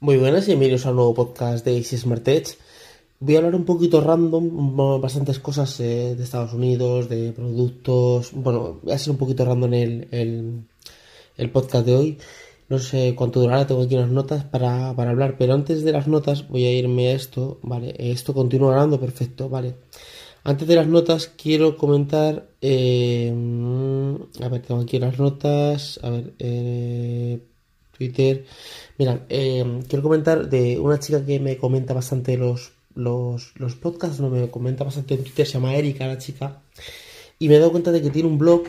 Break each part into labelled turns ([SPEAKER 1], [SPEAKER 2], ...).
[SPEAKER 1] Muy buenas y bienvenidos a un nuevo podcast de Easy Smart Edge. Voy a hablar un poquito random, bastantes cosas eh, de Estados Unidos, de productos. Bueno, voy a ser un poquito random el, el, el podcast de hoy. No sé cuánto durará, tengo aquí unas notas para, para, hablar, pero antes de las notas voy a irme a esto, ¿vale? Esto continúa hablando, perfecto, ¿vale? Antes de las notas quiero comentar, eh, a ver, tengo aquí las notas, a ver, eh, Twitter. Mira, eh, quiero comentar de una chica que me comenta bastante los, los, los podcasts, no me comenta bastante en Twitter, se llama Erika, la chica, y me he dado cuenta de que tiene un blog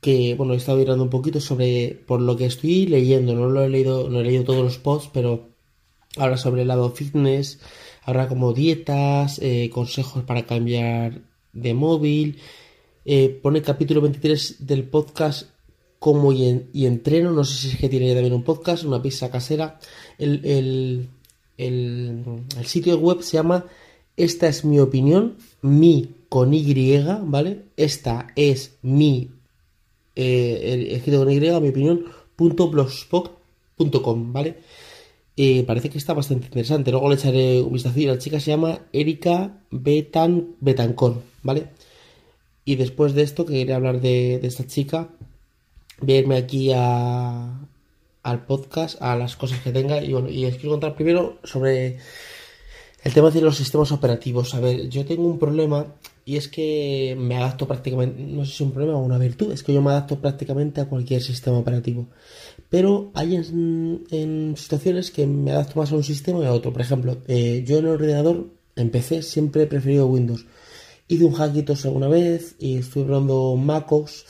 [SPEAKER 1] que, bueno, he estado mirando un poquito sobre, por lo que estoy leyendo, no lo he leído, no he leído todos los posts, pero habla sobre el lado fitness, habla como dietas, eh, consejos para cambiar de móvil, eh, pone capítulo 23 del podcast como y, entreno, no sé si es que tiene también un podcast, una pizza casera. El, el, el, sitio web se llama Esta es mi opinión, mi con Y, ¿vale? Esta es mi, eh, escrito con Y, mi opinión, punto blogspot.com, ¿vale? Eh, parece que está bastante interesante. Luego le echaré un vistazo. La chica se llama Erika Betan, ¿vale? Y después de esto, que quería hablar de, de esta chica, verme aquí a, al podcast, a las cosas que tenga. Y bueno, y os quiero contar primero sobre el tema de los sistemas operativos. A ver, yo tengo un problema y es que me adapto prácticamente, no sé si es un problema o una virtud, es que yo me adapto prácticamente a cualquier sistema operativo. Pero hay en, situaciones que me adapto más a un sistema y a otro. Por ejemplo, eh, yo en el ordenador, empecé siempre he preferido Windows. Hice un hackitos alguna vez y estuve probando MacOS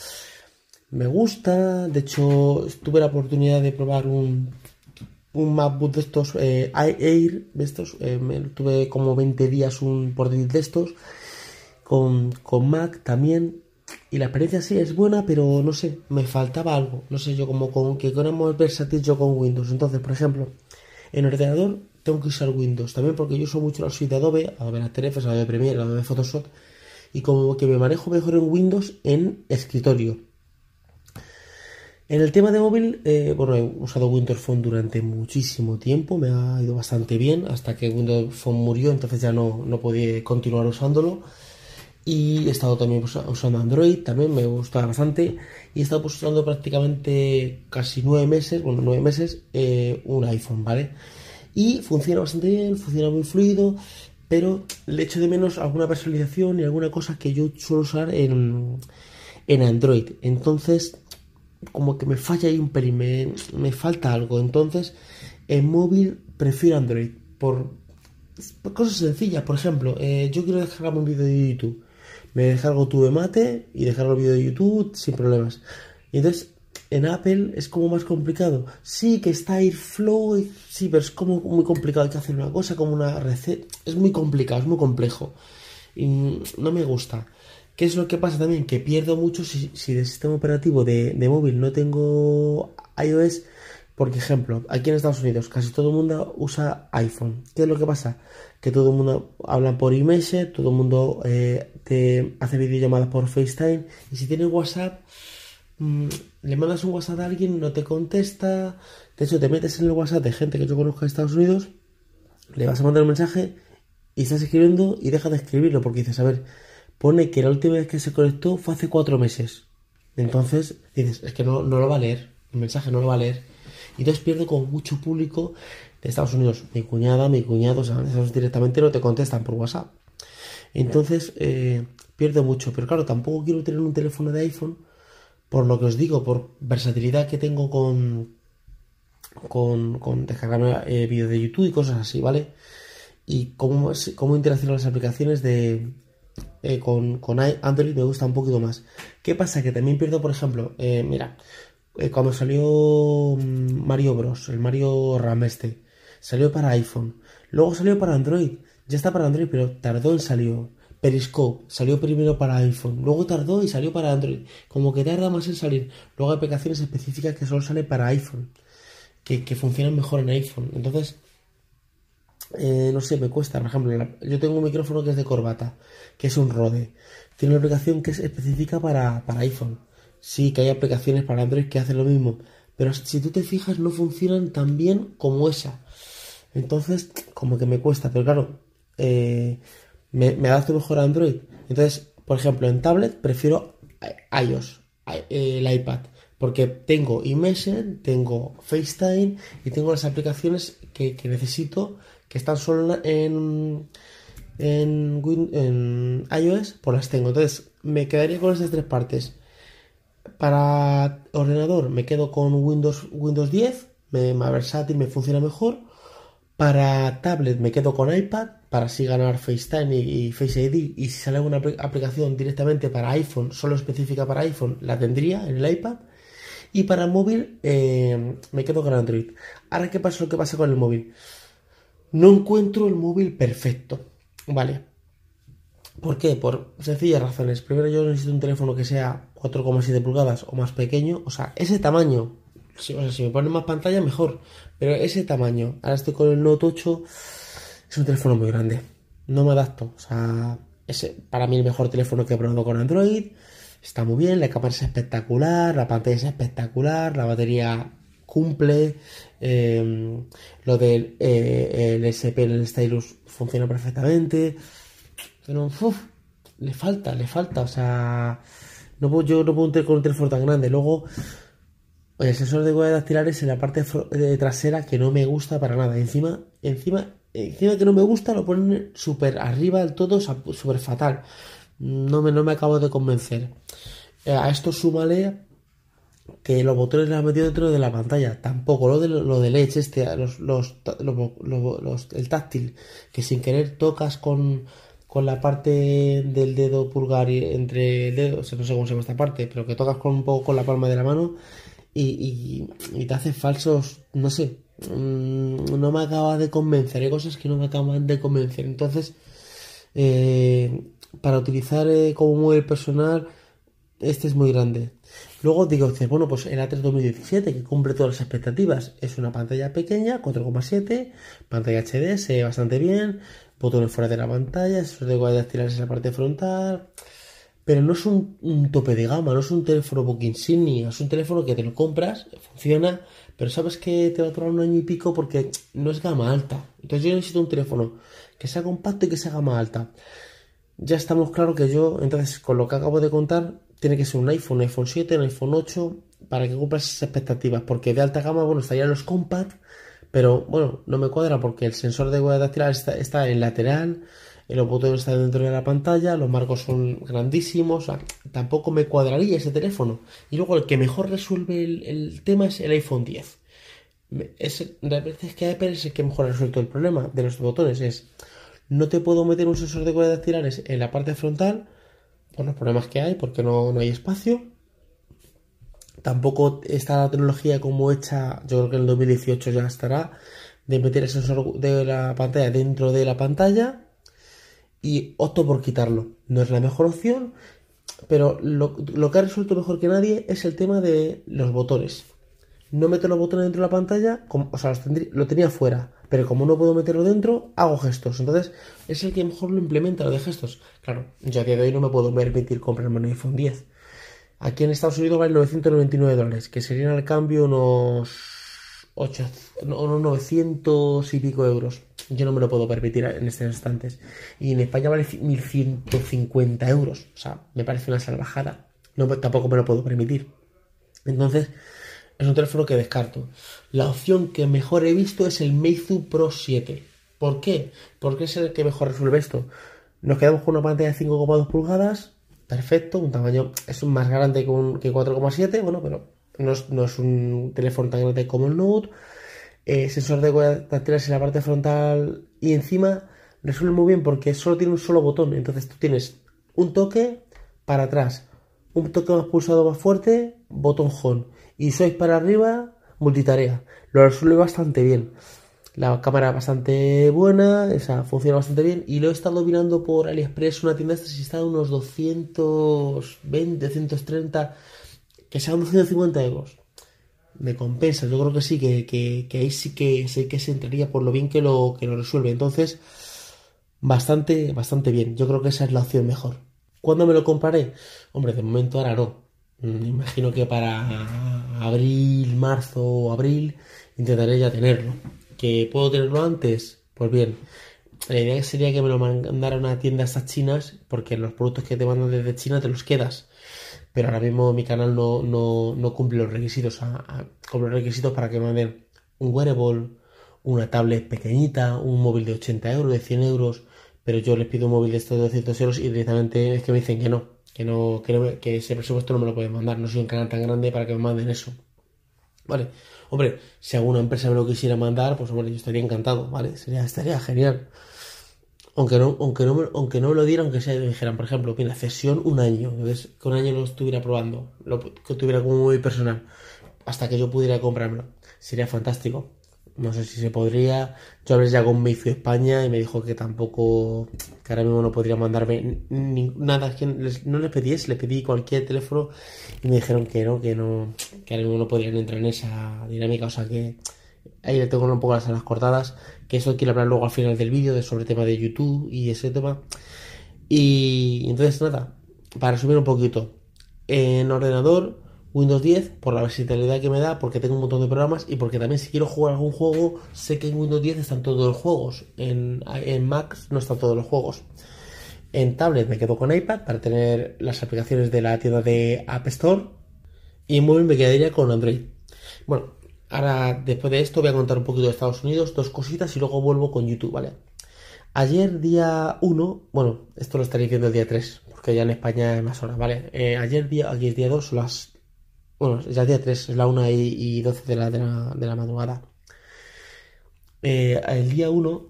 [SPEAKER 1] me gusta. De hecho, tuve la oportunidad de probar un, un MacBook de estos, eh, Air, de estos. Eh, tuve como 20 días un portátil de estos. Con, con Mac también. Y la experiencia sí es buena, pero no sé, me faltaba algo. No sé, yo como con que queremos versátil yo con Windows. Entonces, por ejemplo, en ordenador tengo que usar Windows. También porque yo uso mucho la suite de Adobe, Adobe After Effects, Adobe Premiere, Adobe Photoshop. Y como que me manejo mejor en Windows en escritorio. En el tema de móvil, eh, bueno, he usado Windows Phone durante muchísimo tiempo, me ha ido bastante bien hasta que Windows Phone murió, entonces ya no, no podía continuar usándolo. Y he estado también pues, usando Android, también me gusta bastante. Y he estado pues, usando prácticamente casi nueve meses, bueno, nueve meses, eh, un iPhone, ¿vale? Y funciona bastante bien, funciona muy fluido, pero le echo de menos alguna personalización y alguna cosa que yo suelo usar en, en Android. Entonces, como que me falla ahí un pelín, me, falta algo. Entonces, en móvil prefiero Android por, cosas sencillas. Por ejemplo, eh, yo quiero descargarme un vídeo de YouTube. Me descargo tu mate y descargo el vídeo de YouTube sin problemas. Y entonces, en Apple es como más complicado. Sí, que está Airflow, sí, pero es como muy complicado. Hay que hacer una cosa como una receta. Es muy complicado, es muy complejo. Y no me gusta. ¿Qué es lo que pasa también? Que pierdo mucho si, si sistema operativo de, móvil no tengo iOS. Por ejemplo, aquí en Estados Unidos casi todo el mundo usa iPhone. ¿Qué es lo que pasa? Que todo el mundo habla por iMessage, todo el mundo eh, te hace videollamadas por FaceTime. Y si tienes WhatsApp, mm, le mandas un WhatsApp a alguien, no te contesta. De hecho, te metes en el WhatsApp de gente que yo conozco en Estados Unidos, le vas a mandar un mensaje y estás escribiendo y deja de escribirlo porque dices, a ver, pone que la última vez que se conectó fue hace cuatro meses. Entonces dices, es que no, no lo va a leer, el mensaje no lo va a leer. Y entonces pierdo con mucho público de Estados Unidos. Mi cuñada, mi cuñado, o sea, directamente no te contestan por WhatsApp. Entonces eh, pierdo mucho. Pero claro, tampoco quiero tener un teléfono de iPhone por lo que os digo, por versatilidad que tengo con, con, con descargarme eh, vídeos de YouTube y cosas así, ¿vale? Y cómo, cómo interaccionan las aplicaciones de, eh, con, con, Android me gusta un poquito más. ¿Qué pasa? Que también pierdo, por ejemplo, eh, mira, eh, cuando salió mm, Mario Bros, el Mario Ram este, salió para iPhone, luego salió para Android, ya está para Android, pero tardó en salir. Periscope salió primero para iPhone, luego tardó y salió para Android. Como que tarda más en salir. Luego hay aplicaciones específicas que solo salen para iPhone, que, que funcionan mejor en iPhone. Entonces, eh, no sé, me cuesta. Por ejemplo, yo tengo un micrófono que es de corbata, que es un Rode. Tiene una aplicación que es específica para, iPhone. Sí, que hay aplicaciones para Android que hacen lo mismo. Pero si tú te fijas, no funcionan tan bien como esa. Entonces, como que me cuesta, pero claro, eh, me, me adapto mejor a Android. Entonces, por ejemplo, en tablet prefiero iOS, el iPad, porque tengo iMessage, tengo FaceTime y tengo las aplicaciones que, necesito que están solo en, en, en, iOS, pues las tengo. Entonces, me quedaría con esas tres partes. Para ordenador me quedo con Windows, Windows 10, me, más versátil, me funciona mejor. Para tablet me quedo con iPad para así ganar FaceTime y, Face ID. Y si sale alguna aplicación directamente para iPhone, solo específica para iPhone, la tendría en el iPad. Y para móvil eh, me quedo con Android. Ahora, ¿qué pasa lo que pasa con el móvil? No encuentro el móvil perfecto. Vale. ¿Por qué? Por sencillas razones. Primero, yo necesito un teléfono que sea 4,7 pulgadas o más pequeño. O sea, ese tamaño si, si me ponen más pantalla, mejor. Pero ese tamaño, ahora estoy con el Note 8, es un teléfono muy grande. No me adapto. O sea, para mí el mejor teléfono que he probado con Android. Está muy bien, la cámara es espectacular, la pantalla es espectacular, la batería cumple. Em, lo del eh, el SP en el stylus funciona perfectamente. Pero le falta, le falta. O sea, no puedo, yo no puedo con un teléfono tan grande. Luego, el sensor de huellas dactilares en la parte trasera que no me gusta para nada. Encima, encima, encima que no me gusta lo ponen súper arriba del todo, súper fatal. No me, no me acabo de convencer. Eh, a esto súmale que los botones los han metido dentro de la pantalla. Tampoco lo de lo de Edge, este, los, los, el táctil, que sin querer tocas con, con la parte del dedo pulgar y entre el dedo, no sé cómo se llama esta parte, pero que tocas con un poco con la palma de la mano y, te hace falsos, no sé, mm, no me acaba de convencer, hay cosas que no me acaban de convencer. Entonces, eh, para utilizar eh, como mueble personal, este es muy grande. Luego digo, bueno, pues el A3 2017, que cumple todas las expectativas, es una pantalla pequeña, 4,7, pantalla HD, se ve bastante bien, botones fuera de la pantalla, eso de dactilares en la parte frontal, pero no es un, tope de gama, no es un teléfono book insignia, es un teléfono que te lo compras, funciona, pero sabes que te va a durar un año y pico porque no es gama alta. Entonces yo necesito un teléfono que sea compacto y que sea gama alta. Ya estamos claros que yo, entonces con lo que acabo de contar, tiene que ser un iPhone, un iPhone 7, un iPhone 8, para que cumpla esas expectativas, porque de alta gama, bueno, estarían los compact, pero bueno, no me cuadra porque el sensor de huella dactilar está, está en lateral, los botones están dentro de la pantalla, los marcos son grandísimos, tampoco me cuadraría ese teléfono. Y luego el que mejor resuelve el, tema es el iPhone 10. Es, la verdad es que Apple es el que mejor ha resuelto el problema de los botones. Es, no te puedo meter un sensor de huella dactilares en la parte frontal, por los problemas que hay, porque no, no hay espacio. Tampoco está la tecnología como hecha, yo creo que en el 2018 ya estará, de meter el sensor de la pantalla dentro de la pantalla y opto por quitarlo. No es la mejor opción, pero lo, que ha resuelto mejor que nadie es el tema de los botones. No meto los botones dentro de la pantalla, o sea, lo tenía fuera, pero como no puedo meterlo dentro, hago gestos. Entonces, es el que mejor lo implementa, lo de gestos. Claro, yo a día de hoy no me puedo permitir comprarme un iPhone 10. Aquí en Estados Unidos vale 999 dólares, que serían al cambio unos 8, unos 900 y pico euros. Yo no me lo puedo permitir en estos instantes. Y en España vale 1.150 euros. O sea, me parece una salvajada. No, tampoco me lo puedo permitir. Entonces, es un teléfono que descarto. La opción que mejor he visto es el Meizu Pro 7. ¿Por qué? Porque es el que mejor resuelve esto. Nos quedamos con una pantalla de 5,2 pulgadas. Perfecto, un tamaño es más grande que, que 4,7. Bueno, pero no es, un teléfono tan grande como el Note eh, sensor de dactilares en la parte frontal y encima resuelve muy bien porque solo tiene un solo botón. Entonces tú tienes un toque para atrás, un toque más pulsado más fuerte, botón home. Y sois para arriba, multitarea. Lo resuelve bastante bien. La cámara bastante buena, esa funciona bastante bien. Y lo he estado mirando por AliExpress, una tienda si está a unos 220, 230, que sean 250 euros me compensa. Yo creo que sí, que, ahí sí que, sé que se entraría por lo bien que lo, que lo resuelve. Entonces, bastante, bastante bien. Yo creo que esa es la opción mejor. ¿Cuándo me lo compraré? Hombre, de momento ahora no. Me imagino que para abril, marzo o abril intentaré ya tenerlo. ¿Que puedo tenerlo antes? Pues bien, la idea sería que me lo mandara a una tienda estas chinas, porque los productos que te mandan desde China te los quedas. Pero ahora mismo mi canal no, no, no cumple los requisitos, a, los requisitos para que me manden un wearable, una tablet pequeñita, un móvil de 80 euros, de 100 euros, pero yo les pido un móvil de estos de 200 euros y directamente es que me dicen que no, que no, que, que ese presupuesto no me lo pueden mandar, no soy un canal tan grande para que me manden eso. Vale, hombre, si alguna empresa me lo quisiera mandar, pues hombre, yo estaría encantado, ¿vale? Sería, estaría genial. Aunque no, aunque no, aunque no me lo dieran, aunque sea, me dijeran, por ejemplo, mira, cesión un año, que un año lo estuviera probando, lo, que tuviera como muy personal, hasta que yo pudiera comprármelo, sería fantástico. No sé si se podría. Yo hablé ya con Meizu España y me dijo que tampoco, que ahora mismo no podría mandarme nada. Que no les pedí les pedí cualquier teléfono y me dijeron que no, que no, que ahora mismo no podrían entrar en esa dinámica. O sea que ahí le tengo un poco las alas cortadas. Que eso quiero hablar luego al final del vídeo de sobre el tema de YouTube y ese tema. Y entonces nada, para resumir un poquito. En ordenador Windows 10 por la versatilidad que me da, porque tengo un montón de programas y porque también si quiero jugar algún juego, sé que en Windows 10 están todos los juegos. En, en Mac no están todos los juegos. En tablet me quedo con iPad para tener las aplicaciones de la tienda de App Store. Y en móvil me quedaría con Android. Bueno, ahora después de esto voy a contar un poquito de Estados Unidos, dos cositas y luego vuelvo con YouTube, ¿vale? Ayer día 1, bueno, esto lo estaréis viendo el día 3, porque ya en España es más horas, ¿vale? Eh, ayer día, aquí es día 2, las bueno, ya día 3, es la 1 y, 12 de la, de la, madrugada. Eh, el día 1,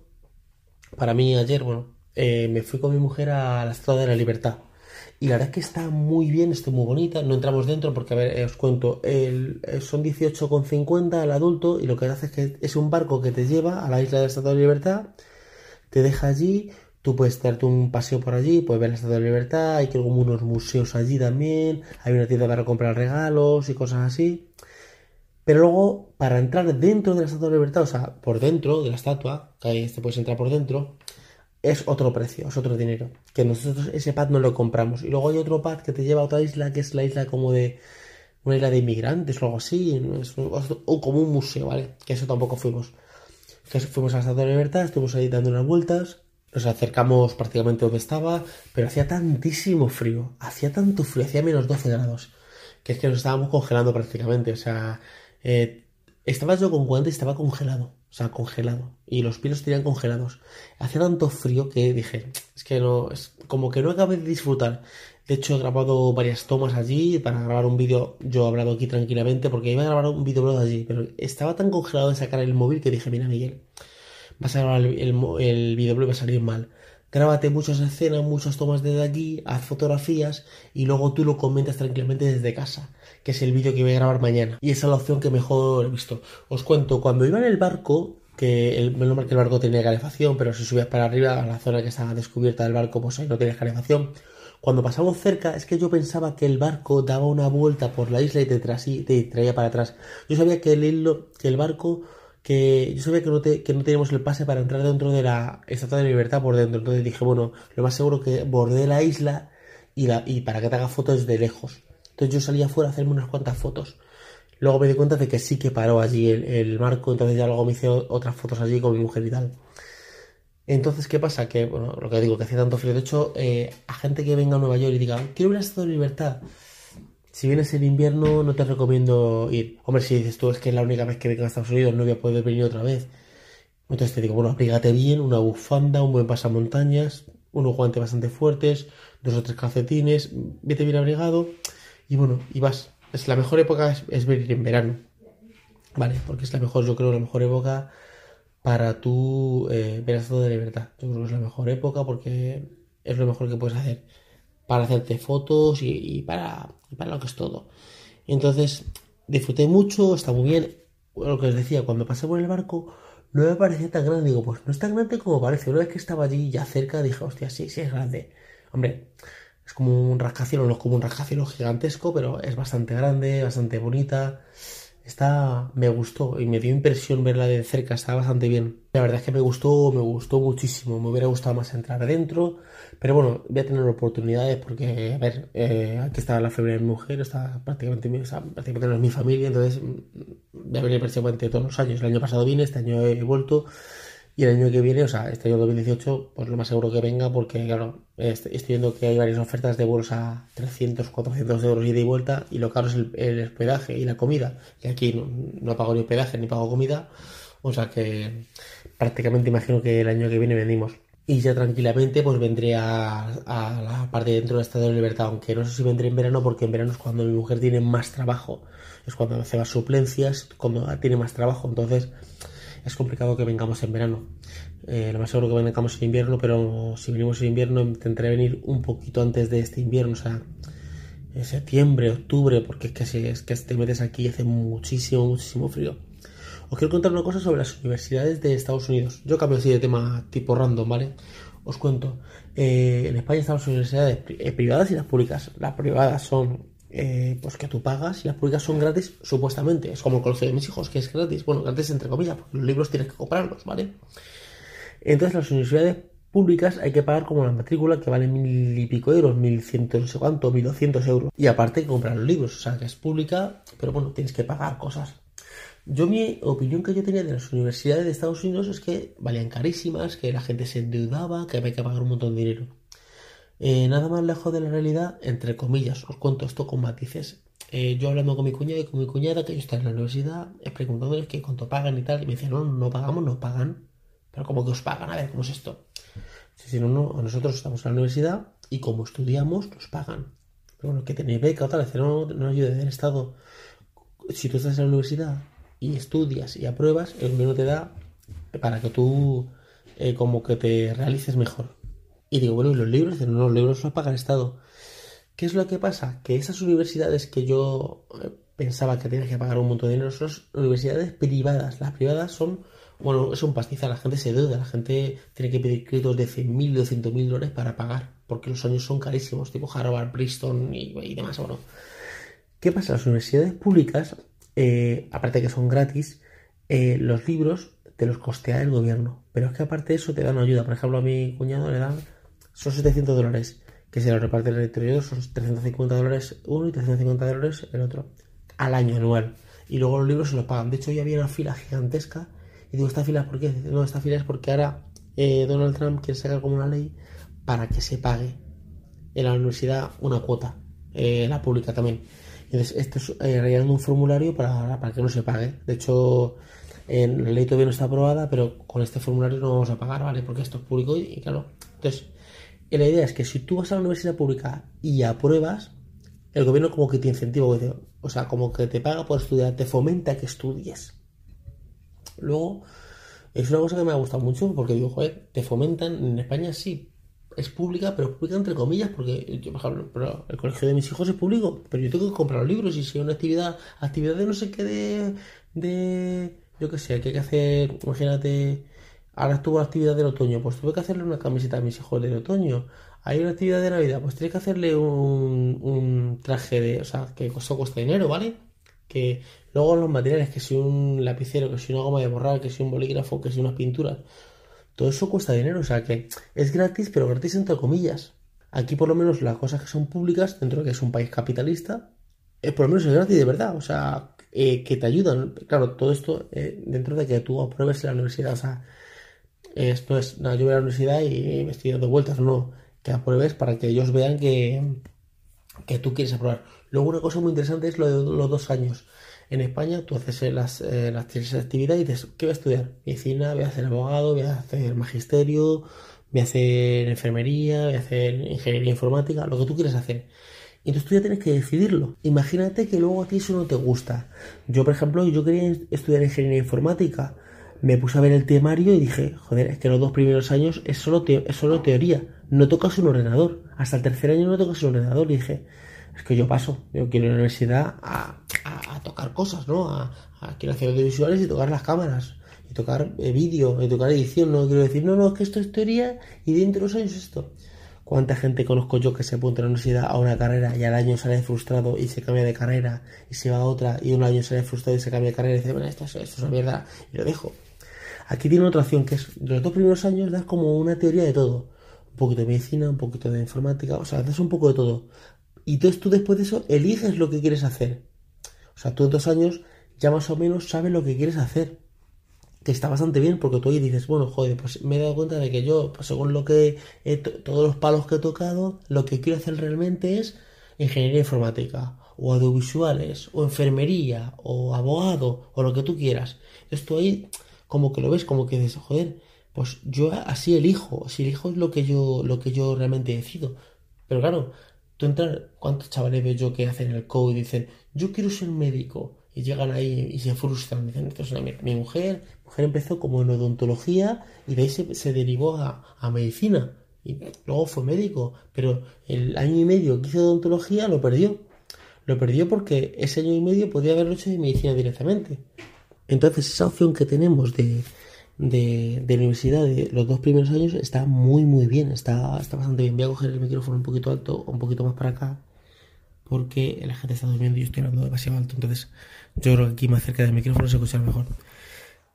[SPEAKER 1] para mí ayer, bueno, eh, me fui con mi mujer a la Estatua de la Libertad. Y la verdad es que está muy bien, está muy bonita. No entramos dentro porque, a ver, eh, os cuento, el, son 18,50 el adulto y lo que hace es que es un barco que te lleva a la isla de la Estatua de la Libertad, te deja allí, Tú puedes darte un paseo por allí, puedes ver el Estado de Libertad, hay como unos museos allí también, hay una tienda para comprar regalos y cosas así. Pero luego, para entrar dentro del Estatua de Libertad, o sea, por dentro de la estatua, que ahí te puedes entrar por dentro, es otro precio, es otro dinero. Que nosotros ese pad no lo compramos. Y luego hay otro pad que te lleva a otra isla, que es la isla como de una isla de inmigrantes o algo así, es como un museo, ¿vale? Que eso tampoco fuimos. Que fuimos a la Estatua de Libertad, estuvimos ahí dando unas vueltas, nos acercamos prácticamente donde estaba, pero hacía tantísimo frío, hacía tanto frío, hacía menos 12 grados, que es que nos estábamos congelando prácticamente. O sea, eh, estaba yo con guantes y estaba congelado, o sea, congelado, y los pies estarían congelados. Hacía tanto frío que dije, es que no, es como que no acabé de disfrutar. De hecho, he grabado varias tomas allí para grabar un vídeo. Yo he hablado aquí tranquilamente porque iba a grabar un vídeo allí, pero estaba tan congelado de sacar el móvil que dije, mira, Miguel vas a grabar el, el, videoblog y va a salir mal. Grábate muchas escenas, muchas tomas desde aquí, haz fotografías y luego tú lo comentas tranquilamente desde casa, que es el vídeo que voy a grabar mañana. Y esa es la opción que mejor he visto. Os cuento, cuando iba en el barco, que el, menos que el barco tenía calefacción, pero si subías para arriba a la zona que estaba descubierta del barco, pues ahí no tenía calefacción. Cuando pasamos cerca, es que yo pensaba que el barco daba una vuelta por la isla y te, te traía para atrás. Yo sabía que el, que el barco que yo sabía que no, que no teníamos el pase para entrar dentro de la Estatua de Libertad por dentro. Entonces dije, bueno, lo más seguro que bordé la isla y, la, y para que te haga fotos de lejos. Entonces yo salí afuera a hacerme unas cuantas fotos. Luego me di cuenta de que sí que paró allí el, marco, entonces ya luego me hice otras fotos allí con mi mujer y tal. Entonces, ¿qué pasa? Que, bueno, lo que digo, que hacía tanto frío. De hecho, eh, a gente que venga a Nueva York y diga, quiero ir a Estatua de Libertad, si vienes en invierno, no te recomiendo ir. Hombre, si dices tú es que es la única vez que vengo a Estados Unidos, no voy a poder venir otra vez. Entonces te digo, bueno, abrígate bien, una bufanda, un buen pasamontañas, unos guantes bastante fuertes, dos o tres calcetines, vete bien abrigado y bueno, y vas. Es la mejor época es, venir en verano, ¿vale? Porque es la mejor, yo creo, la mejor época para tú eh, ver estado de libertad. Yo creo que es la mejor época porque es lo mejor que puedes hacer para hacerte fotos y, para, para lo que es todo. Entonces, disfruté mucho, está muy bien. Lo que os decía, cuando pasé por el barco, no me parecía tan grande. Digo, pues no es tan grande como parece. Una vez que estaba allí ya cerca, dije, hostia, sí, sí es grande. Hombre, es como un rascacielos, no es como un rascacielos gigantesco, pero es bastante grande, bastante bonita. Está, me gustó y me dio impresión verla de cerca, está bastante bien. La verdad es que me gustó, me gustó muchísimo, me hubiera gustado más entrar adentro, pero bueno, voy a tener oportunidades porque, a ver, eh, aquí está la febrera de mi mujer, está prácticamente, o sea, prácticamente no es mi familia, entonces voy a venir prácticamente todos los años. El año pasado vine, este año he vuelto y el año que viene, o sea, este año 2018, pues lo más seguro que venga porque, claro, estoy viendo que hay varias ofertas de vuelos a 300, 400 euros ida y vuelta y lo caro es el, hospedaje y la comida. Y aquí no, no, pago ni hospedaje ni pago comida. O sea que prácticamente imagino que el año que viene venimos. Y ya tranquilamente pues vendré a, a la parte dentro del estado de libertad, aunque no sé si vendré en verano porque en verano es cuando mi mujer tiene más trabajo. Es cuando hace las suplencias, cuando tiene más trabajo. Entonces es complicado que vengamos en verano. Eh, lo más seguro que vengamos en invierno, pero si venimos en invierno intentaré venir un poquito antes de este invierno, o sea, en septiembre, octubre, porque es que, si, es que te metes aquí y hace muchísimo, muchísimo frío. Os quiero contar una cosa sobre las universidades de Estados Unidos. Yo cambio así de tema tipo random, ¿vale? Os cuento. Eh, en España están las universidades eh, privadas y las públicas. Las privadas son eh, pues que tú pagas y las públicas son gratis, supuestamente. Es como el colegio de mis hijos, que es gratis. Bueno, gratis entre comillas, porque los libros tienes que comprarlos, ¿vale? Entonces, las universidades públicas hay que pagar como la matrícula que vale mil y pico euros, mil ciento no sé cuánto, mil doscientos euros. Y aparte hay que comprar los libros, o sea que es pública, pero bueno, tienes que pagar cosas. Yo mi opinión que yo tenía de las universidades de Estados Unidos es que valían carísimas, que la gente se endeudaba, que había que pagar un montón de dinero. Eh, nada más lejos de la realidad, entre comillas, os cuento esto con matices. Eh, yo hablando con mi cuñada y con mi cuñada, que yo estaba en la universidad, preguntándoles que cuánto pagan y tal, y me decían, no, no pagamos, no pagan. Pero como que os pagan, a ver, ¿cómo es esto? Si no, no, nosotros estamos en la universidad y como estudiamos, nos pagan. Pero bueno, que tenéis beca, otra vez, no, no ayuda del Estado. Si tú estás en la universidad y estudias y apruebas, el gobierno te da para que tú eh, como que te realices mejor. Y digo, bueno, ¿y los libros? No, los libros los paga el Estado. ¿Qué es lo que pasa? Que esas universidades que yo eh, pensaba que tenías que pagar un montón de dinero son universidades privadas. Las privadas son, bueno, es un pastizal, la gente se deuda, la gente tiene que pedir créditos de 100.000, 200.000 dólares para pagar, porque los años son carísimos, tipo Harvard, Princeton y, demás, bueno. ¿Qué pasa? Las universidades públicas, eh, aparte que son gratis, eh, los libros te los costea el gobierno. Pero es que aparte de eso te dan ayuda. Por ejemplo, a mi cuñado le dan son 700 dólares, que se lo reparte el interior, son 350 dólares uno y 350 dólares el otro, al año anual. Y luego los libros se los pagan. De hecho, ya había una fila gigantesca. Y digo, ¿esta fila por qué? No, esta fila es porque ahora eh, Donald Trump quiere sacar como una ley para que se pague en la universidad una cuota, eh, la pública también. Entonces, esto es eh, rellenando un formulario para, para que no se pague. De hecho, en la ley todavía no está aprobada, pero con este formulario no vamos a pagar, ¿vale? Porque esto es público y claro. Entonces, y la idea es que si tú vas a la universidad pública y apruebas, el gobierno como que te incentiva, o sea, como que te paga por estudiar, te fomenta que estudies. Luego, es una cosa que me ha gustado mucho porque digo, joder, te fomentan, en España sí, es pública, pero pública entre comillas, porque yo, por ejemplo, el colegio de mis hijos es público, pero yo tengo que comprar los libros y si hay una actividad, actividad de no sé qué de, de yo qué sé, que hay que hacer, imagínate, Ahora estuvo actividad del otoño, pues tuve que hacerle una camiseta a mis hijos del otoño. Hay una actividad de Navidad, pues tienes que hacerle un, traje de, o sea, que costó cuesta dinero, ¿vale? Que luego los materiales, que si un lapicero, que si una goma de borrar, que si un bolígrafo, que si unas pinturas, todo eso cuesta dinero, o sea que es gratis, pero gratis entre comillas. Aquí por lo menos las cosas que son públicas, dentro de que es un país capitalista, es por lo menos es gratis de verdad, o sea, eh, que te ayudan. Claro, todo esto eh, dentro de que tú apruebes en la universidad, o sea, esto es, nada, yo voy a la universidad y me estoy dando vueltas, no, que apruebes para que ellos vean que, que tú quieres aprobar. Luego una cosa muy interesante es lo de los dos años. En España tú haces eh, las, eh, las tienes actividad y dices, ¿qué voy a estudiar? Medicina, voy a hacer abogado, voy a hacer magisterio, voy a hacer enfermería, voy a hacer ingeniería informática, lo que tú quieres hacer. Y entonces tú ya tienes que decidirlo. Imagínate que luego a ti eso no te gusta. Yo, por ejemplo, yo quería estudiar ingeniería informática me puse a ver el temario y dije, joder, es que los dos primeros años es solo, es solo teoría, no tocas un ordenador. Hasta el tercer año no tocas un ordenador. Y dije, es que yo paso, yo quiero ir a la universidad a, tocar cosas, ¿no? A, quiero hacer audiovisuales y tocar las cámaras, y tocar eh, vídeo, y tocar edición. No quiero decir, no, no, es que esto es teoría y dentro de los años esto. ¿Cuánta gente conozco yo que se apunta a la universidad a una carrera y al año sale frustrado y se cambia de carrera y se va a otra y un año sale frustrado y se cambia de carrera y dice, bueno, esto es una mierda y lo dejo? Aquí tiene otra opción que es, los dos primeros años das como una teoría de todo. Un poquito de medicina, un poquito de informática, o sea, das un poco de todo. Y entonces tú después de eso eliges lo que quieres hacer. O sea, tú en dos años ya más o menos sabes lo que quieres hacer que está bastante bien porque tú ahí dices, bueno, joder, pues me he dado cuenta de que yo, pues según lo que he todos los palos que he tocado, lo que quiero hacer realmente es ingeniería informática o audiovisuales o enfermería o abogado o lo que tú quieras. Tú ahí como que lo ves, como que dices, joder, pues yo así elijo, así elijo es lo que yo lo que yo realmente decido. Pero claro, tú entras, ¿cuántos chavales veo yo que hacen el code y dicen, yo quiero ser médico? y llegan ahí y se frustran. Dicen, esto es una Mi mujer, mujer empezó como en odontología y de ahí se, derivó a, medicina. Y luego fue médico, pero el año y medio que hizo odontología lo perdió. Lo perdió porque ese año y medio podía haberlo hecho de medicina directamente. Entonces esa opción que tenemos de, de, de, universidad de los dos primeros años está muy muy bien, está, está bastante bien. Voy a coger el micrófono un poquito alto, un poquito más para acá porque la gente está durmiendo y yo estoy hablando demasiado alto. Entonces, yo creo que aquí más cerca del micrófono se escucha mejor.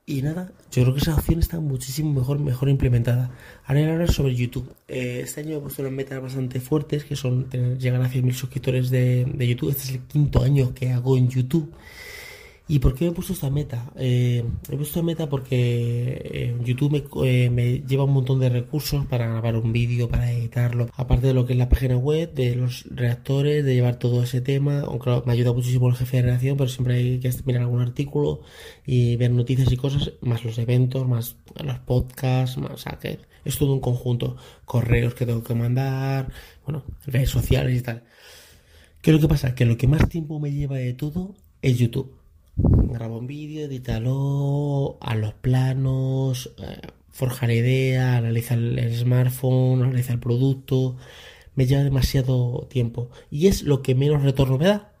[SPEAKER 1] Y nada, yo creo que esa opción está muchísimo mejor, mejor implementada. Ahora voy a hablar sobre YouTube. Eh, este año he puesto unas metas bastante fuertes, que son tener, llegar a 100.000 suscriptores de, de YouTube. Este es el quinto año que hago en YouTube. ¿Y por qué me he puesto esta meta? Eh, he puesto esta meta porque eh, YouTube eh, me, lleva un montón de recursos para grabar un vídeo, para editarlo, aparte de lo que es la página web, de los reactores, de llevar todo ese tema, aunque me ayuda muchísimo el jefe de redacción, pero siempre hay que mirar algún artículo y ver noticias y cosas, más los eventos, más los podcasts, más, o sea, que es todo un conjunto, correos que tengo que mandar, bueno, redes sociales y tal. ¿Qué es lo que pasa? Que lo que más tiempo me lleva de todo es YouTube grabo un vídeo, edítalo a los planos, eh, forjar idea, analizar el smartphone, analizar el producto. Me lleva demasiado tiempo. Y es lo que menos retorno me da.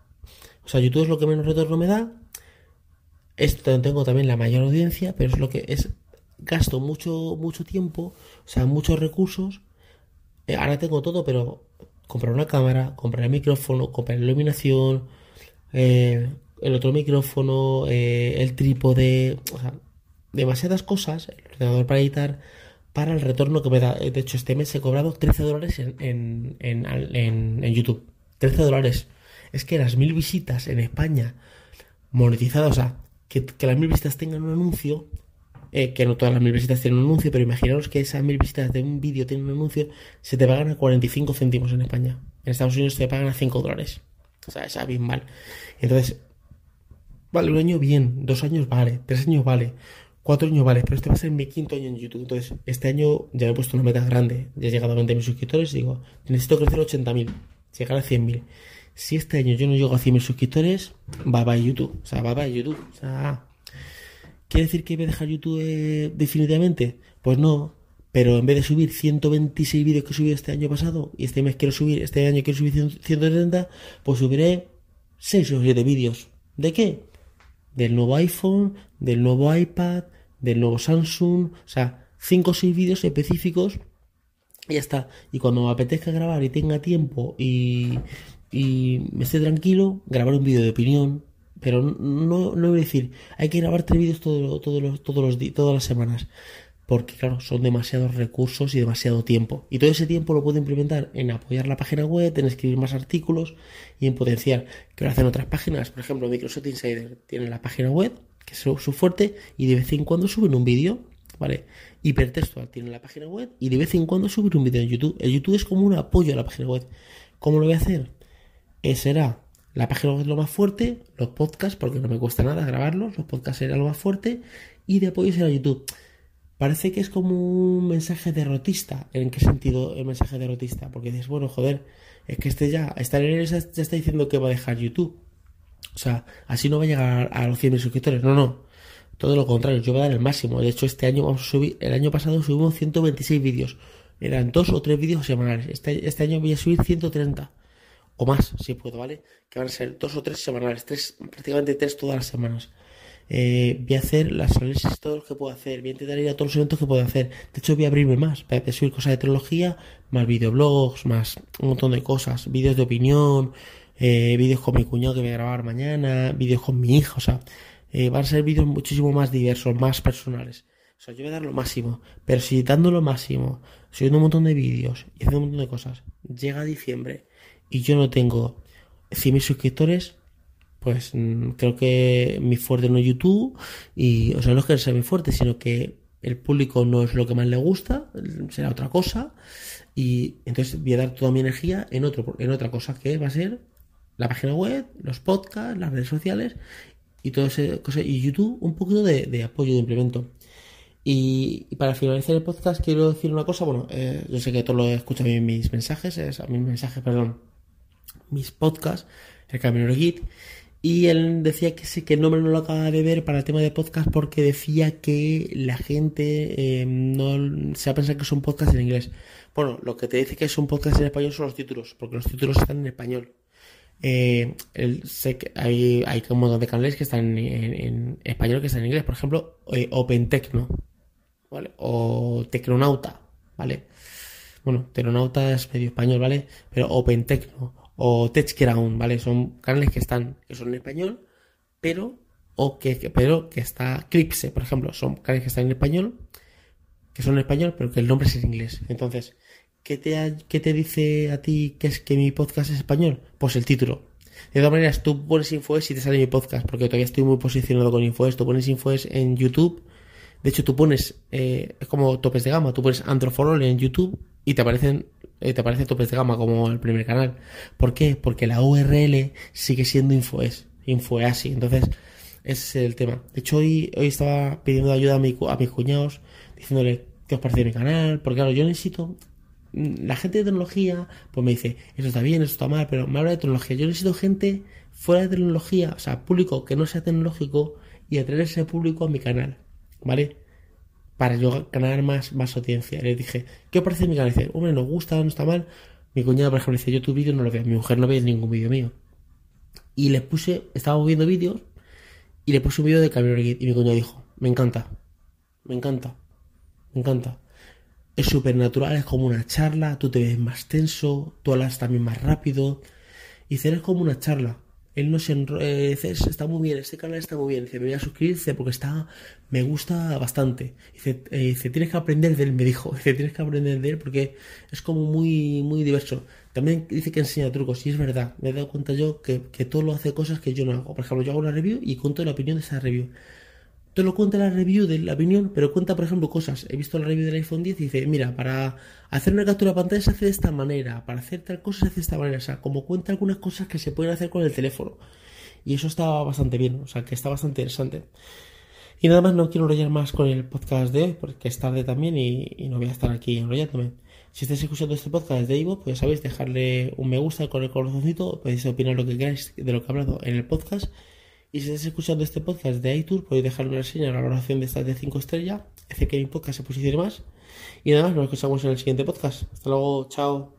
[SPEAKER 1] O sea, YouTube es lo que menos retorno me da. Esto tengo también la mayor audiencia, pero es lo que es. Gasto mucho, mucho tiempo, o sea, muchos recursos. Eh, ahora tengo todo, pero comprar una cámara, comprar el micrófono, comprar iluminación, eh, el otro micrófono, eh, el trípode, o sea, demasiadas cosas, el ordenador para editar, para el retorno que me da. De hecho, este mes he cobrado 13 dólares en, en, YouTube. 13 dólares. Es que las mil visitas en España monetizadas, o sea, que, las mil visitas tengan un anuncio, eh, que no todas las mil visitas tienen un anuncio, pero imaginaos que esas mil visitas de un vídeo tienen un anuncio, se te pagan a 45 céntimos en España. En Estados Unidos te pagan a 5 dólares. O sea, es abismal. Entonces, Vale, un año bien, dos años vale, tres años vale, cuatro años vale, pero este va a ser mi quinto año en YouTube. Entonces, este año ya me he puesto una meta grande, ya he llegado a 20.000 suscriptores, digo, necesito crecer a 80.000, llegar a 100.000. Si este año yo no llego a 100.000 suscriptores, va bye YouTube, o sea, va bye YouTube. O sea, ¿quiere decir que voy a dejar YouTube eh, definitivamente? Pues no, pero en vez de subir 126 vídeos que he subido este año pasado y este mes quiero subir, este año quiero subir 170, pues subiré 6 o 7 vídeos. ¿De qué? Del nuevo iPhone, del nuevo iPad, del nuevo Samsung, o sea, 5 o 6 vídeos específicos y ya está. Y cuando me apetezca grabar y tenga tiempo y, y me esté tranquilo, grabar un vídeo de opinión. Pero no, no voy a decir, hay que grabar tres vídeos todos, todos, los, todos los, todas las semanas porque claro, son demasiados recursos y demasiado tiempo. Y todo ese tiempo lo puedo implementar en apoyar la página web, en escribir más artículos y en potenciar que lo hacen otras páginas. Por ejemplo, Microsoft Insider tiene la página web, que es su, fuerte, y de vez en cuando suben un vídeo, ¿vale? Hipertextual tiene la página web y de vez en cuando suben un vídeo en YouTube. El YouTube es como un apoyo a la página web. ¿Cómo lo voy a hacer? Eh, será la página web lo más fuerte, los podcasts, porque no me cuesta nada grabarlos, los podcasts será lo más fuerte, y de apoyo será YouTube. Parece que es como un mensaje derrotista. ¿En qué sentido el mensaje derrotista? Porque dices, bueno, joder, es que este ya, esta ya está diciendo que va a dejar YouTube. O sea, así no va a llegar a los 100.000 suscriptores. No, no. Todo lo contrario, yo voy a dar el máximo. De hecho, este año vamos a subir, el año pasado subimos 126 vídeos. Eran dos o tres vídeos semanales. Este, este año voy a subir 130 o más, si puedo, ¿vale? Que van a ser dos o tres semanales, tres, prácticamente tres todas las semanas. Eh, voy a hacer las análisis todo lo que puedo hacer, voy a intentar ir a todos los eventos que puedo hacer. De hecho, voy a abrirme más, voy a subir cosas de tecnología, más videoblogs, más un montón de cosas, vídeos de opinión, eh, vídeos con mi cuñado que voy a grabar mañana, vídeos con mi hija, o sea, eh, van a ser vídeos muchísimo más diversos, más personales. O sea, yo voy a dar lo máximo, pero si dando lo máximo, subiendo un montón de vídeos y haciendo un montón de cosas, llega diciembre y yo no tengo 100.000 suscriptores, pues mm, creo que mi fuerte no es YouTube y, o sea, no es que sea mi fuerte, sino que el público no es lo que más le gusta, será otra cosa y entonces voy a dar toda mi energía en, otro, en otra cosa que va a ser la página web, los podcasts, las redes sociales y todo ese cosa y YouTube un poquito de, apoyo de implemento. Y, para finalizar el podcast quiero decir una cosa, bueno, eh, yo sé que todo lo escuchan mis mensajes, es, mis mensajes, perdón, mis podcasts, el Camino Git, y él decía que sí, que el nombre no lo acaba de ver para el tema de podcast porque decía que la gente eh, no se va a pensar que es un podcast en inglés. Bueno, lo que te dice que es un podcast en español son los títulos, porque los títulos están en español. Eh, sé que hay, hay un montón de canales que están en, español que están en inglés. Por ejemplo, eh, Open Techno, ¿vale? O Tecnonauta, ¿vale? Bueno, Tecnonauta es medio español, ¿vale? Pero Open Techno o TechGround, ¿vale? Son canales que están, que son en español, pero, o que, pero que está Clipse, por ejemplo, son canales que están en español, que son en español, pero que el nombre es en inglés. Entonces, ¿qué te, qué te dice a ti que es que mi podcast es español? Pues el título. De todas maneras, tú pones Infoes y te sale mi podcast, porque todavía estoy muy posicionado con Infoes. Tú pones Infoes en YouTube. De hecho, tú pones, eh, es como topes de gama, tú pones Android for All en YouTube y te aparecen eh, te aparece topes de gama como el primer canal. ¿Por qué? Porque la URL sigue siendo Infoes, Infoeasi. Entonces, ese es el tema. De hecho, hoy, hoy estaba pidiendo ayuda a, mi, a mis cuñados, diciéndole qué os parece mi canal, porque claro, yo necesito. Mm, la gente de tecnología, pues me dice, eso está bien, eso está mal, pero me habla de tecnología. Yo necesito gente fuera de tecnología, o sea, público que no sea tecnológico y atraer ese público a mi canal, ¿vale? Para yo ganar más, más audiencia. Le dije, ¿qué os parece mi canal? dice, hombre, nos gusta, no está mal. Mi cuñada, por ejemplo, dice, yo tu vídeo no lo veo. Mi mujer no ve ningún vídeo mío. Y le puse, estábamos viendo vídeos y le puse un vídeo de Camino Y mi cuñada dijo, me encanta, me encanta, me encanta. Es súper natural, es como una charla, tú te ves más tenso, tú hablas también más rápido. Y dice, es como una charla él no se eh, dice, está muy bien, este canal está muy bien, dice, me voy a suscribirse porque está, me gusta bastante. Dice, eh, dice, tienes que aprender de él, me dijo, dice, tienes que aprender de él porque es como muy, muy diverso. También dice que enseña trucos, y es verdad, me he dado cuenta yo que, que todo lo hace cosas que yo no hago. Por ejemplo, yo hago una review y cuento la opinión de esa review te lo cuenta la review de la opinión, pero cuenta, por ejemplo, cosas. He visto la review del iPhone 10 y dice, mira, para hacer una captura de pantalla se hace de esta manera, para hacer tal cosa se hace de esta manera. O sea, como cuenta algunas cosas que se pueden hacer con el teléfono. Y eso está bastante bien, o sea, que está bastante interesante. Y nada más, no quiero enrollar más con el podcast de hoy, porque es tarde también y, no voy a estar aquí enrollándome. Si estáis escuchando este podcast de Ivo, pues ya sabéis, dejarle un me gusta con el corazoncito, podéis opinar lo que queráis de lo que he hablado en el podcast y si estás escuchando este podcast de iTunes, podéis dejar una reseña, una valoración de estas de 5 estrellas, hace que mi podcast se posicione más. Y nada más, nos escuchamos en el siguiente podcast. Hasta luego, chao.